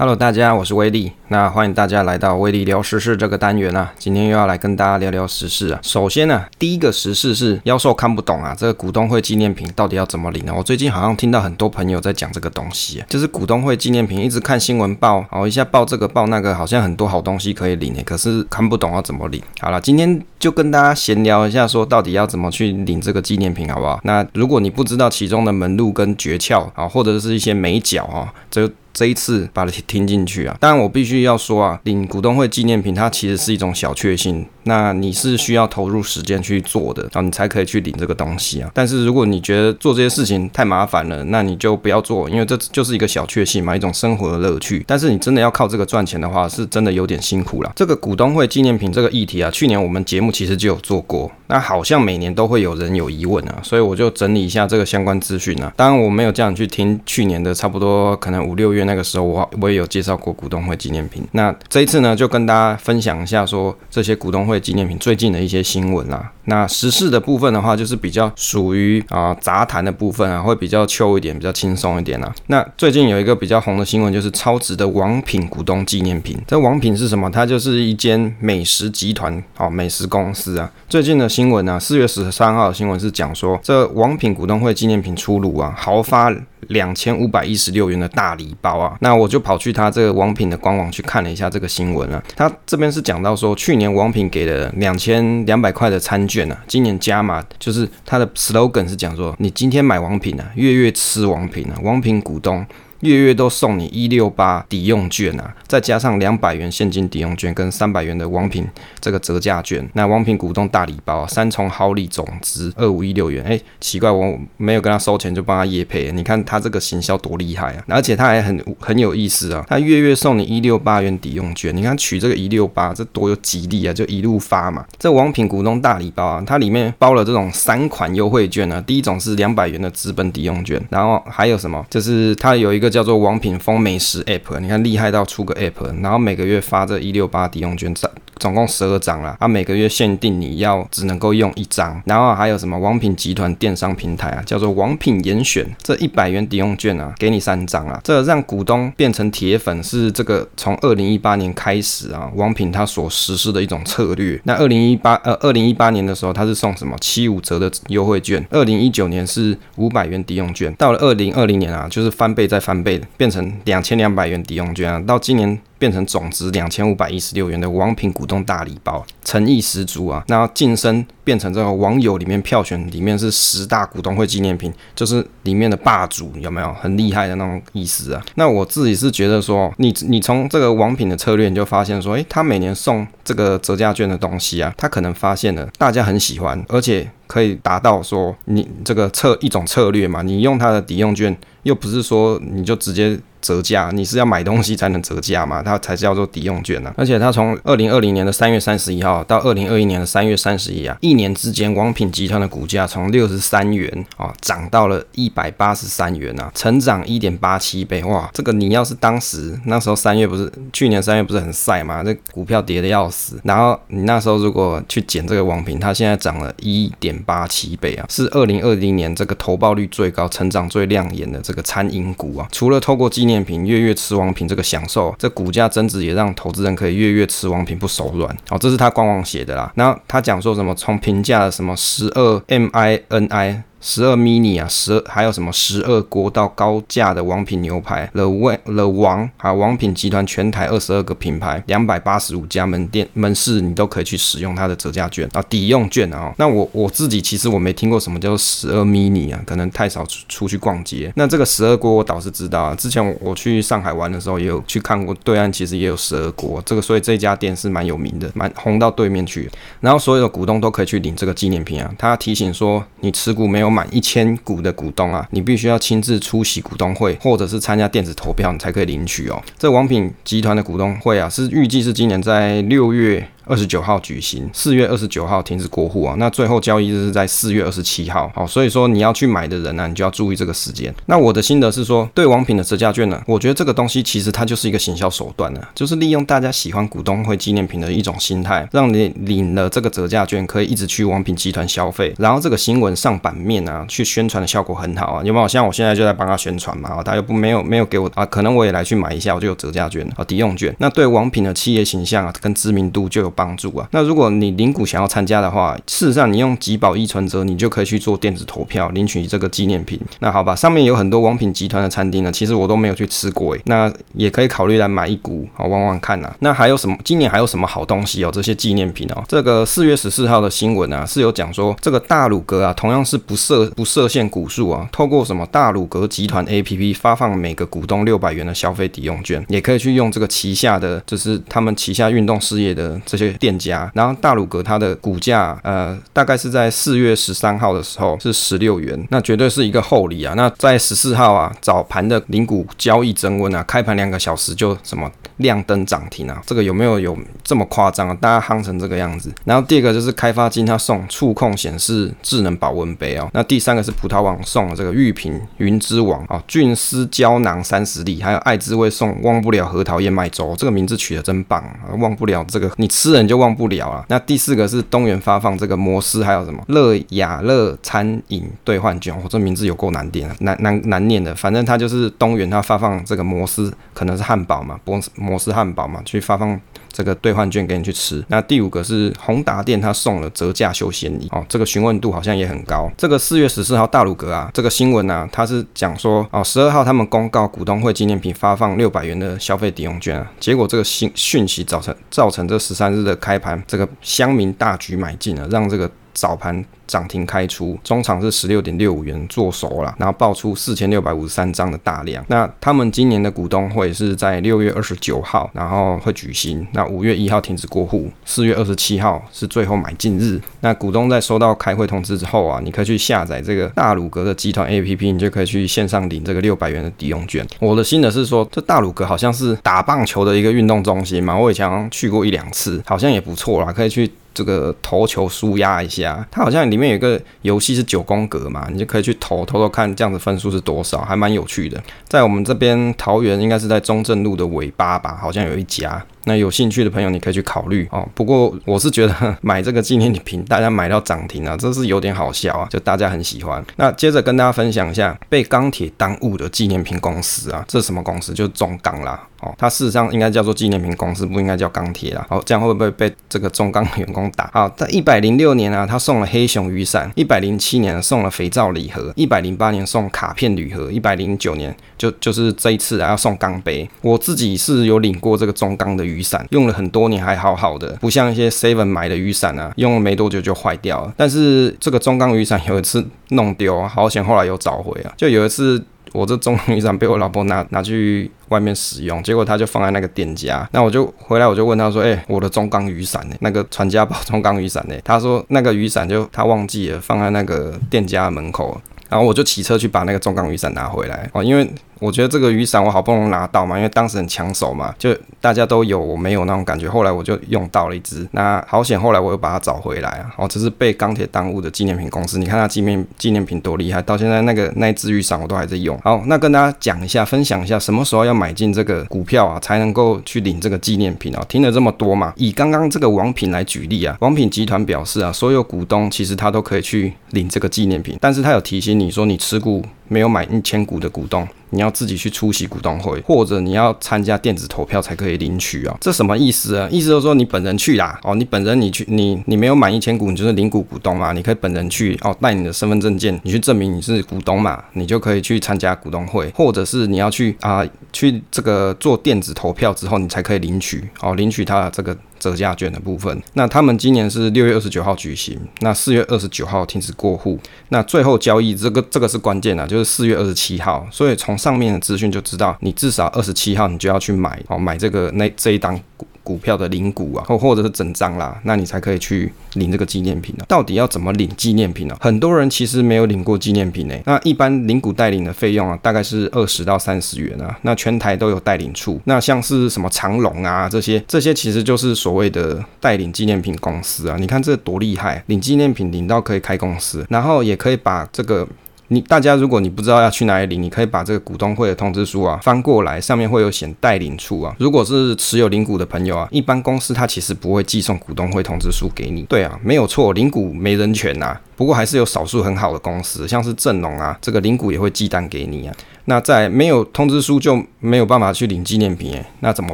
Hello，大家，我是威利。那欢迎大家来到威利聊时事这个单元啊。今天又要来跟大家聊聊时事啊。首先呢、第一个时事是妖兽看不懂啊，这个股东会纪念品到底要怎么领呢？我最近好像听到很多朋友在讲这个东西、就是股东会纪念品，一直看新闻报，哦，一下报这个报那个，好像很多好东西可以领呢，可是看不懂要怎么领。好了，今天就跟大家闲聊一下，说到底要怎么去领这个纪念品，好不好？那如果你不知道其中的门路跟诀窍啊，或者是一些眉角啊，这。这一次把它听进去啊！但，我必须要说啊，领股东会纪念品，它其实是一种小确幸。那你是需要投入时间去做的，然后你才可以去领这个东西啊。但是如果你觉得做这些事情太麻烦了，那你就不要做，因为这就是一个小确幸嘛，一种生活的乐趣。但是你真的要靠这个赚钱的话，是真的有点辛苦了。这个股东会纪念品这个议题啊，去年我们节目其实就有做过，那好像每年都会有人有疑问啊，所以我就整理一下这个相关资讯啊。当然我没有这样去听去年的，差不多可能五六月那个时候，我我也有介绍过股东会纪念品。那这一次呢，就跟大家分享一下说这些股东会纪念品最近。的一些新闻啦，那时事的部分的话，就是比较属于啊杂谈的部分啊，会比较秋一点，比较轻松一点啊。那最近有一个比较红的新闻，就是超值的王品股东纪念品。这王品是什么？它就是一间美食集团哦，美食公司啊。最近的新闻呢，四月十三号的新闻是讲说，这王品股东会纪念品出炉啊，豪发。两千五百一十六元的大礼包啊，那我就跑去他这个王品的官网去看了一下这个新闻啊。他这边是讲到说，去年王品给了两千两百块的餐券啊，今年加码，就是他的 slogan 是讲说，你今天买王品啊，月月吃王品啊，王品股东。月月都送你一六八抵用券啊，再加上两百元现金抵用券跟三百元的王品这个折价券，那王品股东大礼包三重好礼总值二五一六元。哎、奇怪，我没有跟他收钱就帮他夜配，你看他这个行销多厉害啊！而且他还很很有意思啊，他月月送你一六八元抵用券，你看取这个一六八，这多有吉利啊，就一路发嘛。这王品股东大礼包啊，它里面包了这种三款优惠券啊，第一种是两百元的资本抵用券，然后还有什么？就是它有一个。叫做王品峰美食 App，你看厉害到出个 App，然后每个月发这一六八抵用券，总共十二张啦，啊，每个月限定你要只能够用一张，然后还有什么王品集团电商平台啊，叫做王品严选，这一百元抵用券啊，给你三张啊，这让股东变成铁粉是这个从二零一八年开始啊，王品它所实施的一种策略。那二零一八呃二零一八年的时候，它是送什么七五折的优惠券，二零一九年是五百元抵用券，到了二零二零年啊，就是翻倍再翻倍，变成两千两百元抵用券啊，到今年。变成总值两千五百一十六元的王品股东大礼包，诚意十足啊！那晋升变成这个网友里面票选里面是十大股东会纪念品，就是里面的霸主，有没有很厉害的那种意思啊？那我自己是觉得说，你你从这个王品的策略，你就发现说，诶，他每年送这个折价券的东西啊，他可能发现了大家很喜欢，而且可以达到说你这个策一种策略嘛，你用他的抵用券，又不是说你就直接。折价，你是要买东西才能折价嘛？它才叫做抵用券呢、啊。而且它从二零二零年的三月三十一号到二零二一年的三月三十一啊，一年年之间，王品集团的股价从六十三元啊涨到了一百八十三元啊，成长一点八七倍哇！这个你要是当时那时候三月不是去年三月不是很晒嘛？这股票跌的要死，然后你那时候如果去捡这个王品，它现在涨了一点八七倍啊，是二零二零年这个投报率最高、成长最亮眼的这个餐饮股啊。除了透过纪念品月月吃王品这个享受，这股价增值也让投资人可以月月吃王品不手软哦，这是他官网写的啦。然后他讲说什么，从评价了什么十二 MINI。十二 mini 啊，十二还有什么十二锅到高价的王品牛排，The Way The 王还有王品集团全台二十二个品牌，两百八十五家门店门市，你都可以去使用它的折价券啊，抵用券啊。那我我自己其实我没听过什么叫做十二 mini 啊，可能太少出出去逛街。那这个十二锅我倒是知道啊，之前我去上海玩的时候也有去看过，对岸其实也有十二锅，这个所以这家店是蛮有名的，蛮红到对面去。然后所有的股东都可以去领这个纪念品啊，他提醒说你持股没有。满一千股的股东啊，你必须要亲自出席股东会，或者是参加电子投票，你才可以领取哦。这王品集团的股东会啊，是预计是今年在六月。二十九号举行，四月二十九号停止过户啊。那最后交易日是在四月二十七号。好，所以说你要去买的人呢、你就要注意这个时间。那我的心得是说，对王品的折价券呢，我觉得这个东西其实它就是一个行销手段呢，就是利用大家喜欢股东会纪念品的一种心态，让你领了这个折价券可以一直去王品集团消费，然后这个新闻上版面啊，去宣传的效果很好啊。有没有？像我现在就在帮他宣传嘛，啊他又不没有没有给我啊，可能我也来去买一下，我就有折价券啊，抵用券。那对王品的企业形象啊，跟知名度就有帮助啊。那如果你领股想要参加的话，事实上你用集保 e 存折，你就可以去做电子投票领取这个纪念品。那好吧，上面有很多王品集团的餐厅呢，其实我都没有去吃过诶。那也可以考虑来买一股，好望望看呐、啊。那还有什么？今年还有什么好东西哦？这些纪念品哦。这个四月十四号的新闻啊，是有讲说这个大鲁阁啊，同样是不设不设限股数啊，透过什么大鲁阁集团 APP 发放每个股东六百元的消费抵用券，也可以去用这个旗下的，就是他们旗下运动事业的这些店家。然后大鲁阁它的股价，呃，大概是在四月十三号的时候是十六元，那绝对是一个厚礼啊。那在十四号啊，早盘的零股交易增温啊，开盘两个小时就什么亮灯涨停啊，这个有没有有这么夸张啊？大家夯成这个样子。然后第二个就是开发金它送触控显示智能保温杯哦。那第三个是葡萄网送了这个玉屏云之王啊，菌丝胶囊三十粒，还有爱之味送忘不了核桃燕麦粥，这个名字取得真棒啊！忘不了这个，你吃人就忘不了了。那第四个是东元发放这个摩斯，还有什么乐雅乐餐饮兑换券，我，这名字有够难念的，难难难念的，反正他就是东元他发放这个摩斯，可能是汉堡嘛，摩摩斯汉堡嘛，去发放。这个兑换券给你去吃。那第五个是宏达店，他送了折价休闲礼哦，这个询问度好像也很高。这个四月十四号大鲁阁啊，这个新闻啊，他是讲说哦，十二号他们公告股东会纪念品发放六百元的消费抵用券啊，结果这个新讯息造成造成这十三日的开盘，这个乡民大举买进了，让这个。早盘涨停开出，中场是十六点六五元做熟了，然后爆出四千六百五十三张的大量。那他们今年的股东会是在六月二十九号，然后会举行。那五月一号停止过户，四月二十七号是最后买进日。那股东在收到开会通知之后啊，你可以去下载这个大鲁阁的集团 APP，你就可以去线上领这个六百元的抵用券。我的心得是说，这大鲁阁好像是打棒球的一个运动中心嘛，我以前去过一两次，好像也不错啦，可以去。这个投球舒压一下，它好像里面有一个游戏是九宫格嘛，你就可以去投投投看，这样子分数是多少，还蛮有趣的。在我们这边桃园，应该是在中正路的尾巴吧，好像有一家。那有兴趣的朋友，你可以去考虑哦。不过我是觉得 买这个纪念品，大家买到涨停啊，这是有点好笑啊，就大家很喜欢。那接着跟大家分享一下被钢铁耽误的纪念品公司啊，这是什么公司？就是中钢啦。哦，它事实上应该叫做纪念品公司，不应该叫钢铁啦。哦，这样会不会被这个中钢员工打？好，在一百零六年啊，他送了黑熊雨伞；一百零七年送了肥皂礼盒；一百零八年送卡片礼盒；一百零九年就就是这一次啊，要送钢杯。我自己是有领过这个中钢的雨雨伞，用了很多年还好好的，不像一些 Seven 买的雨伞啊，用了没多久就坏掉了。但是这个中钢雨伞有一次弄丢，好险后来又找回啊。就有一次。我这中钢雨伞被我老婆拿拿去外面使用，结果他就放在那个店家，那我就回来我就问他说，哎、我的中钢雨伞呢？那个传家宝中钢雨伞呢？他说那个雨伞就他忘记了放在那个店家门口，然后我就骑车去把那个中钢雨伞拿回来哦，因为。我觉得这个雨伞我好不容易拿到嘛，因为当时很抢手嘛，就大家都有，我没有那种感觉。后来我就用到了一支，那好险，后来我又把它找回来啊。哦，这是被钢铁耽误的纪念品公司，你看它纪念纪念品多厉害，到现在那个那一支雨伞我都还在用。好，那跟大家讲一下，分享一下什么时候要买进这个股票啊，才能够去领这个纪念品啊？听了这么多嘛，以刚刚这个王品来举例啊，王品集团表示啊，所有股东其实他都可以去领这个纪念品，但是他有提醒你说，你持股。没有买一千股的股东，你要自己去出席股东会，或者你要参加电子投票才可以领取啊。这什么意思啊？意思就是说你本人去啦，哦，你本人你去，你你没有满一千股，你就是领股股东嘛，你可以本人去哦，带你的身份证件，你去证明你是股东嘛，你就可以去参加股东会，或者是你要去啊、去这个做电子投票之后，你才可以领取哦，领取他的这个。折价券的部分，那他们今年是六月二十九号举行，那四月二十九号停止过户，那最后交易这个这个是关键啊，就是四月二十七号，所以从上面的资讯就知道，你至少二十七号你就要去买哦，买这个那这一档股票的领股啊，或或者是整张啦，那你才可以去领这个纪念品啊。到底要怎么领纪念品呢？很多人其实没有领过纪念品诶。那一般领股代领的费用啊，大概是二十到三十元啊。那全台都有代领处，那像是什么长荣啊这些，这些其实就是所谓的代领纪念品公司啊。你看这多厉害，领纪念品领到可以开公司，然后也可以把这个。你大家，如果你不知道要去哪里领，你可以把这个股东会的通知书啊翻过来，上面会有写代领处啊。如果是持有领股的朋友啊，一般公司它其实不会寄送股东会通知书给你。对啊，没有错，领股没人权呐、啊。不过还是有少数很好的公司，像是正龙啊，这个领股也会寄单给你啊。那在没有通知书就没有办法去领纪念品诶，那怎么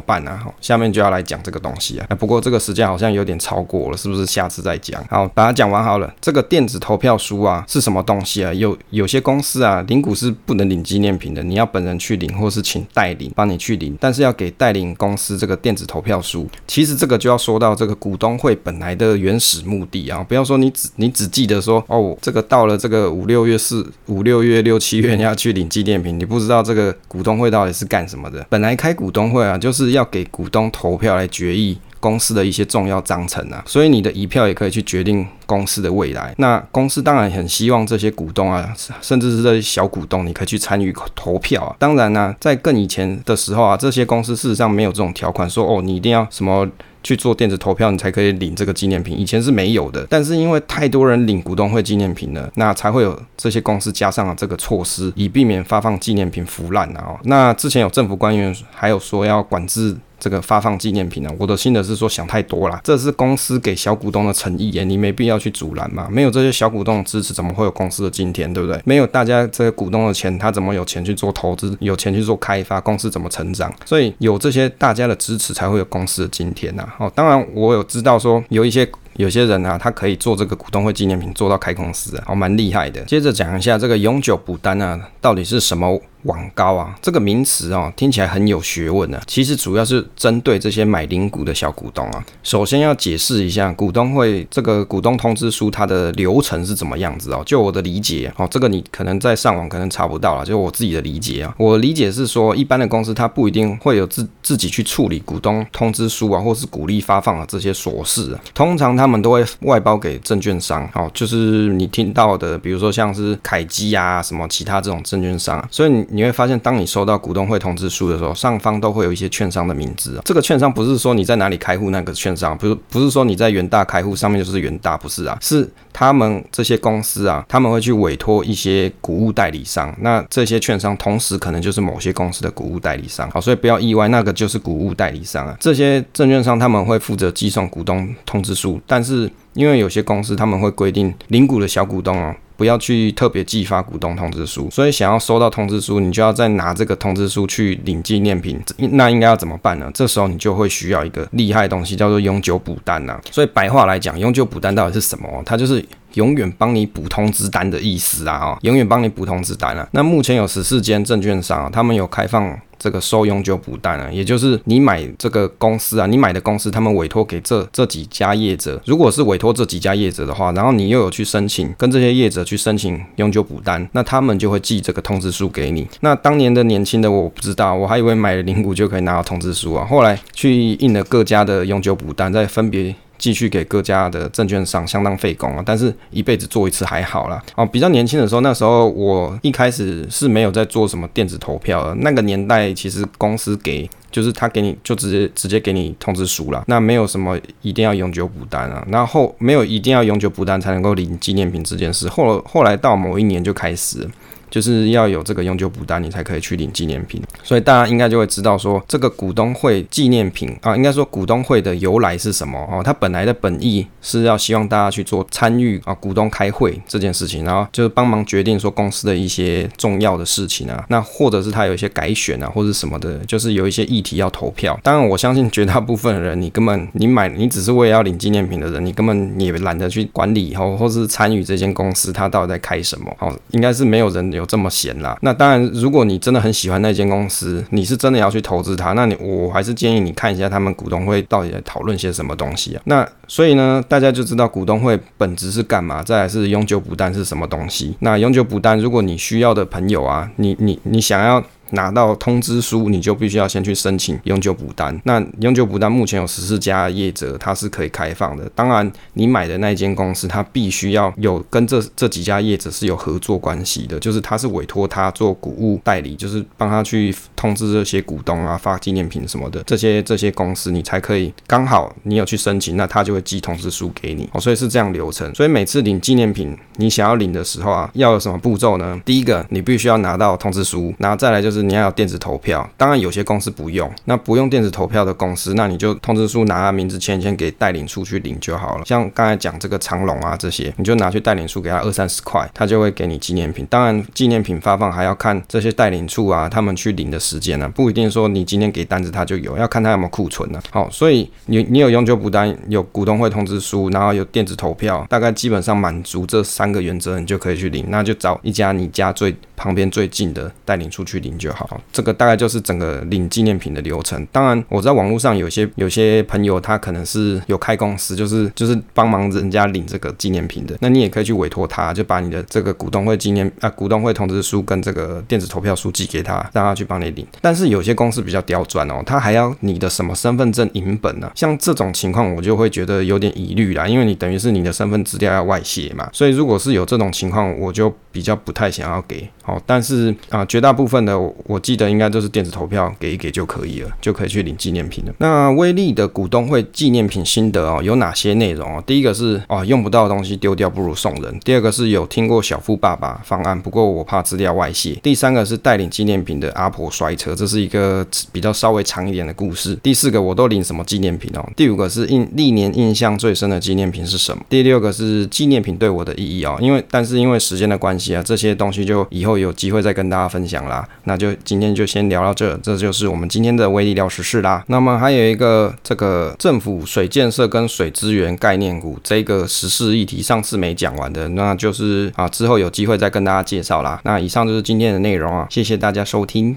办呢？好，下面就要来讲这个东西啊。不过这个时间好像有点超过了，是不是？下次再讲。好，把它讲完好了。这个电子投票书啊是什么东西啊？有有些公司啊领股是不能领纪念品的，你要本人去领，或是请代领帮你去领，但是要给代领公司这个电子投票书。其实这个就要说到这个股东会本来的原始目的啊，不要说你只你只记得说哦，这个到了这个五六月四五六月六七月你要去领纪念品，你。不知道这个股东会到底是干什么的？本来开股东会啊，就是要给股东投票来决议公司的一些重要章程啊，所以你的一票也可以去决定公司的未来。那公司当然很希望这些股东啊，甚至是这些小股东，你可以去参与投票啊。当然呢、在更以前的时候啊，这些公司事实上没有这种条款，说哦，你一定要什么。去做电子投票，你才可以领这个纪念品。以前是没有的，但是因为太多人领股东会纪念品了，那才会有这些公司加上了这个措施，以避免发放纪念品腐烂啊。那之前有政府官员还有说要管制。这个发放纪念品呢，我的心得是说想太多了，这是公司给小股东的诚意耶，你没必要去阻拦嘛。没有这些小股东的支持，怎么会有公司的今天，对不对？没有大家这个股东的钱，他怎么有钱去做投资，有钱去做开发，公司怎么成长？所以有这些大家的支持，才会有公司的今天呐。哦，当然我有知道说有一些。有些人啊，他可以做这个股东会纪念品，做到开公司啊，好，蛮厉害的。接着讲一下这个永久补单啊，到底是什么网高啊？这个名词啊，听起来很有学问啊。其实主要是针对这些买领股的小股东啊。首先要解释一下股东会这个股东通知书它的流程是怎么样子哦。就我的理解哦，这个你可能在上网可能查不到了，就我自己的理解啊。我理解是说，一般的公司它不一定会有自自己去处理股东通知书啊，或是股利发放啊这些琐事啊。通常他们都会外包给证券商，哦，就是你听到的，比如说像是凯基啊，什么其他这种证券商，所以你你会发现，当你收到股东会通知书的时候，上方都会有一些券商的名字。这个券商不是说你在哪里开户那个券商，不是不是说你在元大开户上面就是元大，不是啊，是他们这些公司啊，他们会去委托一些股务代理商，那这些券商同时可能就是某些公司的股务代理商，好，所以不要意外，那个就是股务代理商啊。这些证券商他们会负责寄送股东通知书，但是，因为有些公司他们会规定领股的小股东哦，不要去特别寄发股东通知书，所以想要收到通知书，你就要再拿这个通知书去领纪念品。那应该要怎么办呢？这时候你就会需要一个厉害的东西，叫做永久补单呐。所以白话来讲，永久补单到底是什么？它就是永远帮你补通知单的意思啊！哦，永远帮你补通知单啊。那目前有十四间证券商，他们有开放。这个收永久补单啊，也就是你买这个公司啊，你买的公司他们委托给这这几家业者，如果是委托这几家业者的话，然后你又有去申请跟这些业者去申请永久补单，那他们就会寄这个通知书给你。那当年的年轻的我不知道，我还以为买了零股就可以拿到通知书啊，后来去印了各家的永久补单，再分别。继续给各家的证券商相当费工啊，但是一辈子做一次还好啦。哦，比较年轻的时候，那时候我一开始是没有在做什么电子投票的。那个年代其实公司给就是他给你就直接直接给你通知书了，那没有什么一定要永久补单啊。然后没有一定要永久补单才能够领纪念品这件事。后后来到某一年就开始。就是要有这个永久补单，你才可以去领纪念品。所以大家应该就会知道说，这个股东会纪念品啊，应该说股东会的由来是什么哦？它本来的本意是要希望大家去做参与啊，股东开会这件事情，然后就是帮忙决定说公司的一些重要的事情啊。那或者是他有一些改选啊，或者什么的，就是有一些议题要投票。当然，我相信绝大部分人，你根本你买你只是为了要领纪念品的人，你根本也懒得去管理哦，或是参与这间公司它到底在开什么哦，应该是没有人。有这么闲啦？那当然，如果你真的很喜欢那间公司，你是真的要去投资它，那你我还是建议你看一下他们股东会到底在讨论些什么东西啊。那所以呢，大家就知道股东会本质是干嘛，再来是永久补单是什么东西。那永久补单，如果你需要的朋友啊，你你你想要。拿到通知书，你就必须要先去申请永久补单。那永久补单目前有十四家业者，它是可以开放的。当然，你买的那间公司，它必须要有跟这这几家业者是有合作关系的，就是他是委托他做股务代理，就是帮他去通知这些股东啊，发纪念品什么的。这些这些公司，你才可以刚好你有去申请，那他就会寄通知书给你。哦，所以是这样流程。所以每次领纪念品，你想要领的时候啊，要有什么步骤呢？第一个，你必须要拿到通知书，然后再来就是你要有电子投票。当然有些公司不用，那不用电子投票的公司，那你就通知书拿名字签一签，给带领处去领就好了。像刚才讲这个长龙啊这些，你就拿去带领处给他二三十块，他就会给你纪念品。当然纪念品发放还要看这些带领处啊，他们去领的时间呢、不一定说你今天给单子他就有，要看他有没有库存呢、好，所以你你有永久补单，有股东会通知书，然后有电子投票，大概基本上满足这三个原则，你就可以去领。那就找一家你家最旁边最近的带领出去领就好。这个大概就是整个领纪念品的流程。当然，我在网络上有些有些朋友他可能是有开公司，就是就是帮忙人家领这个纪念品的。那你也可以去委托他，就把你的这个股东会纪念啊股东会通知书跟这个电子投票书寄给他，让他去帮你领。但是有些公司比较刁钻哦，他还要你的什么身份证影本呢、啊？像这种情况，我就会觉得有点疑虑啦，因为你等于是你的身份资料要外泄嘛。所以如果是有这种情况，我就比较不太想要给。好，但是啊，绝大部分的我，我记得应该都是电子投票给一给就可以了，就可以去领纪念品了。那威力的股东会纪念品心得哦，有哪些内容哦？第一个是哦，用不到的东西丢掉不如送人。第二个是有听过小富爸爸方案，不过我怕资料外泄。第三个是带领纪念品的阿婆摔车，这是一个比较稍微长一点的故事。第四个我都领什么纪念品哦？第五个是印历年印象最深的纪念品是什么？第六个是纪念品对我的意义哦，因为但是因为时间的关系啊，这些东西就以后。有机会再跟大家分享啦，那就今天就先聊到这，这就是我们今天的微力聊时事啦。那么还有一个这个政府水建设跟水资源概念股这个时事议题，上次没讲完的，那就是啊之后有机会再跟大家介绍啦。那以上就是今天的内容啊，谢谢大家收听。